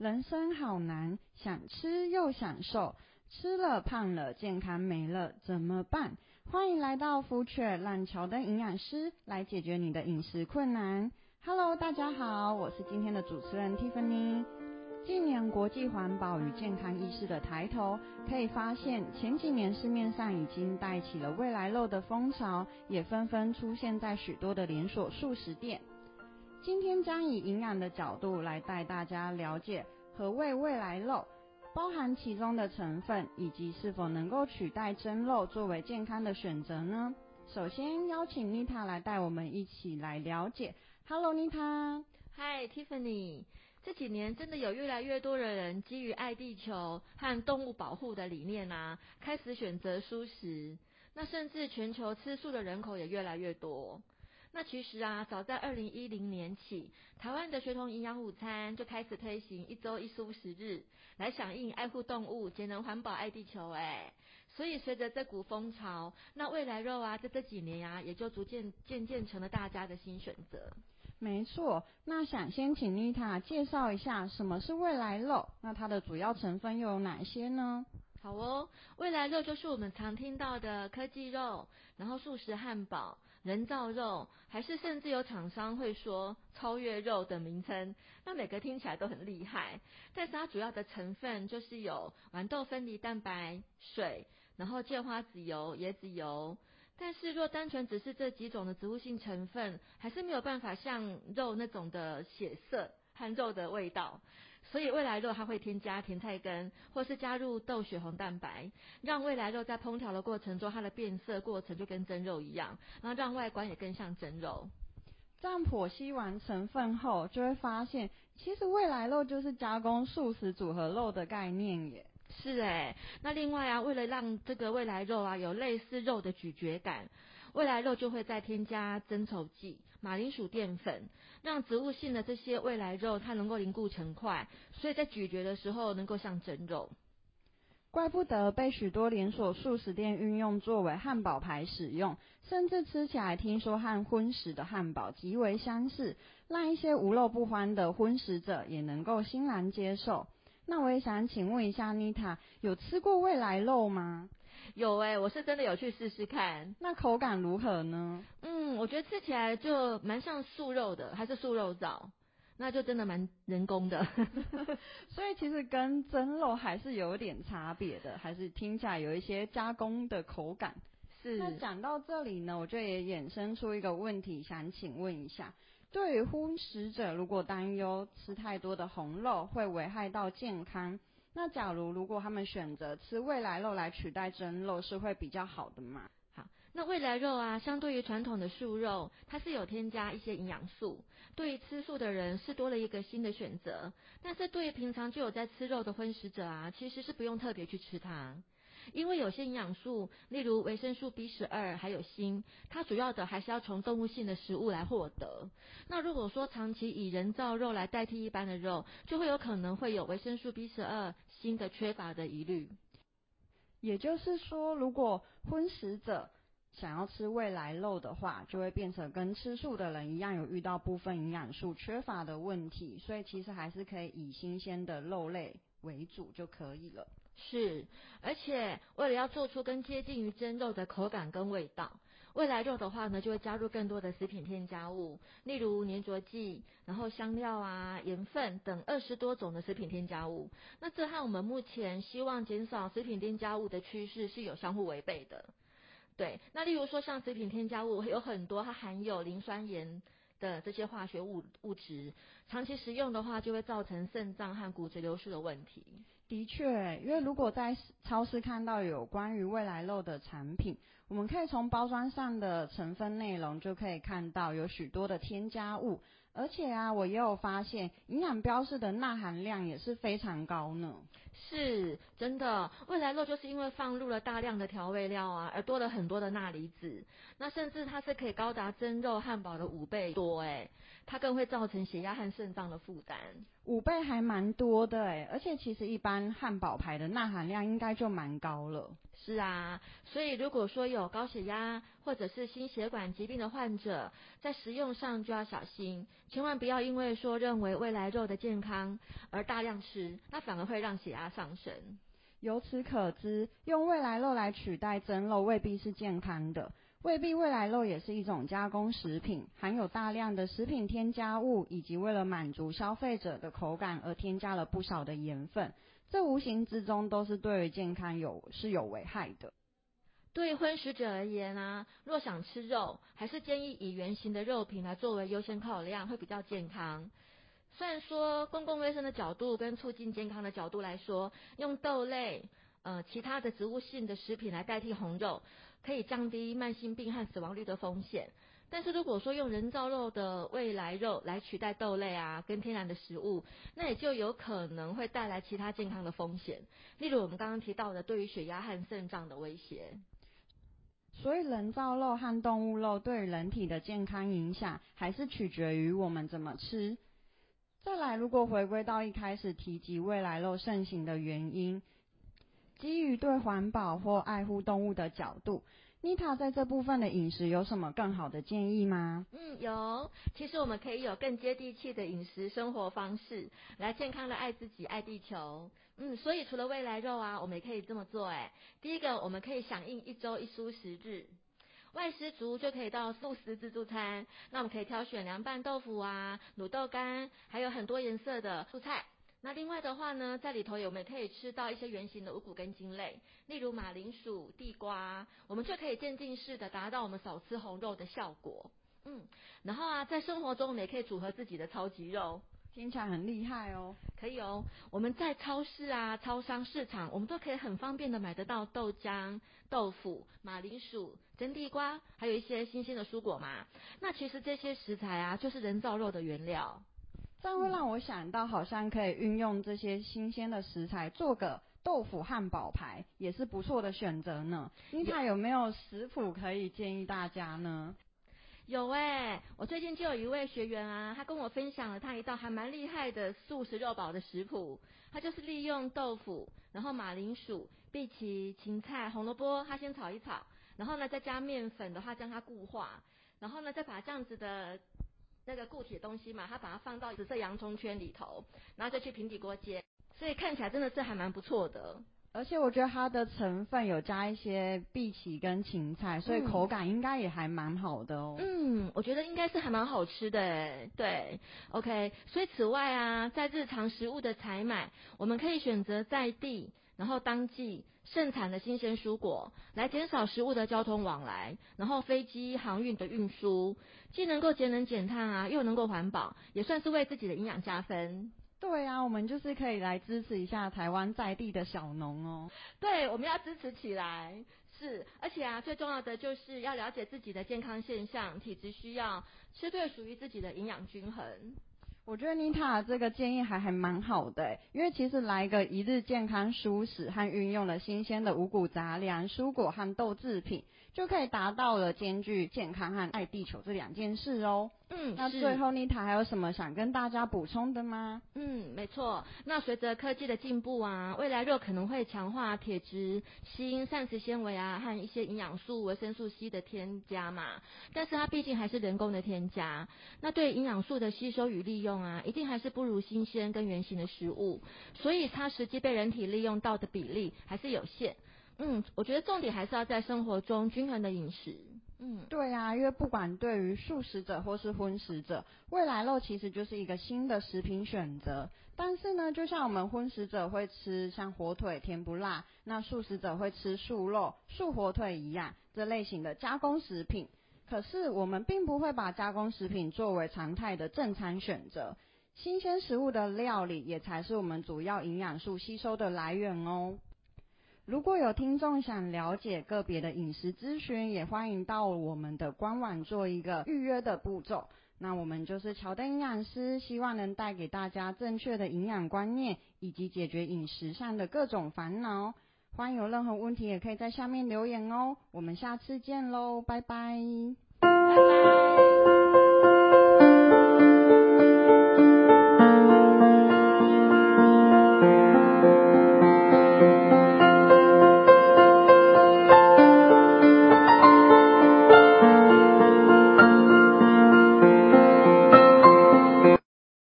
人生好难，想吃又想瘦，吃了胖了，健康没了，怎么办？欢迎来到福雀让乔的营养师来解决你的饮食困难。Hello，大家好，我是今天的主持人 Tiffany。近年国际环保与健康意识的抬头，可以发现前几年市面上已经带起了未来肉的风潮，也纷纷出现在许多的连锁素食店。今天将以营养的角度来带大家了解何谓未来肉，包含其中的成分，以及是否能够取代真肉作为健康的选择呢？首先邀请妮塔来带我们一起来了解。Hello，妮塔。Hi，Tiffany。这几年真的有越来越多的人基于爱地球和动物保护的理念啊，开始选择蔬食。那甚至全球吃素的人口也越来越多。那其实啊，早在二零一零年起，台湾的学童营养午餐就开始推行一周一蔬食日，来响应爱护动物、节能环保、爱地球。哎，所以随着这股风潮，那未来肉啊，在这几年呀、啊，也就逐渐渐渐成了大家的新选择。没错，那想先请妮塔介绍一下什么是未来肉，那它的主要成分又有哪些呢？好哦，未来肉就是我们常听到的科技肉，然后素食汉堡、人造肉，还是甚至有厂商会说超越肉的名称。那每个听起来都很厉害，但是它主要的成分就是有豌豆分离蛋白、水，然后芥花籽油、椰子油。但是若单纯只是这几种的植物性成分，还是没有办法像肉那种的血色和肉的味道。所以未来肉它会添加甜菜根，或是加入豆血红蛋白，让未来肉在烹调的过程中，它的变色过程就跟蒸肉一样，然后让外观也更像蒸肉。这样剖析完成分后，就会发现，其实未来肉就是加工素食组合肉的概念耶。是诶，那另外啊，为了让这个未来肉啊有类似肉的咀嚼感。未来肉就会再添加增稠剂、马铃薯淀粉，让植物性的这些未来肉它能够凝固成块，所以在咀嚼的时候能够像真肉。怪不得被许多连锁素食店运用作为汉堡排使用，甚至吃起来听说和荤食的汉堡极为相似，让一些无肉不欢的荤食者也能够欣然接受。那我也想请问一下妮塔，有吃过未来肉吗？有诶、欸，我是真的有去试试看。那口感如何呢？嗯，我觉得吃起来就蛮像素肉的，还是素肉燥，那就真的蛮人工的。所以其实跟真肉还是有点差别的，还是听起来有一些加工的口感。是。那讲到这里呢，我就也衍生出一个问题，想请问一下。对于荤食者，如果担忧吃太多的红肉会危害到健康，那假如如果他们选择吃未来肉来取代真肉，是会比较好的吗？好，那未来肉啊，相对于传统的素肉，它是有添加一些营养素，对于吃素的人是多了一个新的选择。但是对于平常就有在吃肉的荤食者啊，其实是不用特别去吃它。因为有些营养素，例如维生素 B 十二还有锌，它主要的还是要从动物性的食物来获得。那如果说长期以人造肉来代替一般的肉，就会有可能会有维生素 B 十二、锌的缺乏的疑虑。也就是说，如果荤食者想要吃未来肉的话，就会变成跟吃素的人一样，有遇到部分营养素缺乏的问题。所以其实还是可以以新鲜的肉类为主就可以了。是，而且为了要做出更接近于真肉的口感跟味道，未来肉的话呢，就会加入更多的食品添加物，例如粘着剂，然后香料啊、盐分等二十多种的食品添加物。那这和我们目前希望减少食品添加物的趋势是有相互违背的。对，那例如说像食品添加物有很多，它含有磷酸盐。的这些化学物物质，长期食用的话，就会造成肾脏和骨质流失的问题。的确，因为如果在超市看到有关于未来肉的产品，我们可以从包装上的成分内容就可以看到有许多的添加物。而且啊，我也有发现，营养标示的钠含量也是非常高呢。是真的，未来肉就是因为放入了大量的调味料啊，而多了很多的钠离子。那甚至它是可以高达蒸肉汉堡的五倍多诶，它更会造成血压和肾脏的负担。五倍还蛮多的诶，而且其实一般汉堡牌的钠含量应该就蛮高了。是啊，所以如果说有高血压或者是心血管疾病的患者，在食用上就要小心，千万不要因为说认为未来肉的健康而大量吃，那反而会让血压上升。由此可知，用未来肉来取代真肉未必是健康的。未必未来肉也是一种加工食品，含有大量的食品添加物，以及为了满足消费者的口感而添加了不少的盐分，这无形之中都是对于健康有是有危害的。对荤食者而言啊，若想吃肉，还是建议以原形的肉品来作为优先考量，会比较健康。虽然说公共卫生的角度跟促进健康的角度来说，用豆类、呃其他的植物性的食品来代替红肉。可以降低慢性病和死亡率的风险，但是如果说用人造肉的未来肉来取代豆类啊，跟天然的食物，那也就有可能会带来其他健康的风险，例如我们刚刚提到的对于血压和肾脏的威胁。所以人造肉和动物肉对人体的健康影响，还是取决于我们怎么吃。再来，如果回归到一开始提及未来肉盛行的原因。基于对环保或爱护动物的角度，妮塔在这部分的饮食有什么更好的建议吗？嗯，有。其实我们可以有更接地气的饮食生活方式，来健康的爱自己、爱地球。嗯，所以除了未来肉啊，我们也可以这么做。哎，第一个，我们可以响应一周一蔬食日，外食族就可以到素食自助餐，那我们可以挑选凉拌豆腐啊、卤豆干，还有很多颜色的蔬菜。那另外的话呢，在里头我们也可以吃到一些圆形的五谷根茎类，例如马铃薯、地瓜，我们就可以渐进式的达到我们少吃红肉的效果。嗯，然后啊，在生活中我们也可以组合自己的超级肉，听起来很厉害哦。可以哦，我们在超市啊、超商、市场，我们都可以很方便的买得到豆浆、豆腐、马铃薯、蒸地瓜，还有一些新鲜的蔬果嘛。那其实这些食材啊，就是人造肉的原料。这样会让我想到，好像可以运用这些新鲜的食材做个豆腐汉堡排，也是不错的选择呢。妮塔有没有食谱可以建议大家呢？有哎、欸，我最近就有一位学员啊，他跟我分享了他一道还蛮厉害的素食肉堡的食谱。他就是利用豆腐，然后马铃薯、荸荠、芹菜、红萝卜，他先炒一炒，然后呢再加面粉的话将它固化，然后呢再把这样子的。那个固体的东西嘛，他把它放到紫色洋葱圈里头，然后再去平底锅煎，所以看起来真的是还蛮不错的。而且我觉得它的成分有加一些荸荠跟芹菜，所以口感应该也还蛮好的哦。嗯，我觉得应该是还蛮好吃的诶。对，OK。所以此外啊，在日常食物的采买，我们可以选择在地，然后当季。盛产的新鲜蔬果，来减少食物的交通往来，然后飞机航运的运输，既能够节能减碳啊，又能够环保，也算是为自己的营养加分。对啊，我们就是可以来支持一下台湾在地的小农哦。对，我们要支持起来。是，而且啊，最重要的就是要了解自己的健康现象、体质需要，吃对属于自己的营养均衡。我觉得妮塔这个建议还还蛮好的，因为其实来个一日健康蔬食和运用了新鲜的五谷杂粮、蔬果和豆制品，就可以达到了兼具健康和爱地球这两件事哦。嗯，那最后妮塔还有什么想跟大家补充的吗？嗯，没错。那随着科技的进步啊，未来肉可能会强化铁质、锌、膳食纤维啊和一些营养素、维生素 C 的添加嘛。但是它毕竟还是人工的添加，那对营养素的吸收与利用啊，一定还是不如新鲜跟原型的食物。所以它实际被人体利用到的比例还是有限。嗯，我觉得重点还是要在生活中均衡的饮食。嗯，对啊，因为不管对于素食者或是荤食者，未来肉其实就是一个新的食品选择。但是呢，就像我们荤食者会吃像火腿甜不辣，那素食者会吃素肉、素火腿一样，这类型的加工食品。可是我们并不会把加工食品作为常态的正餐选择，新鲜食物的料理也才是我们主要营养素吸收的来源哦。如果有听众想了解个别的饮食咨询，也欢迎到我们的官网做一个预约的步骤。那我们就是乔登营养师，希望能带给大家正确的营养观念，以及解决饮食上的各种烦恼。欢迎有任何问题也可以在下面留言哦。我们下次见喽，拜拜，拜拜。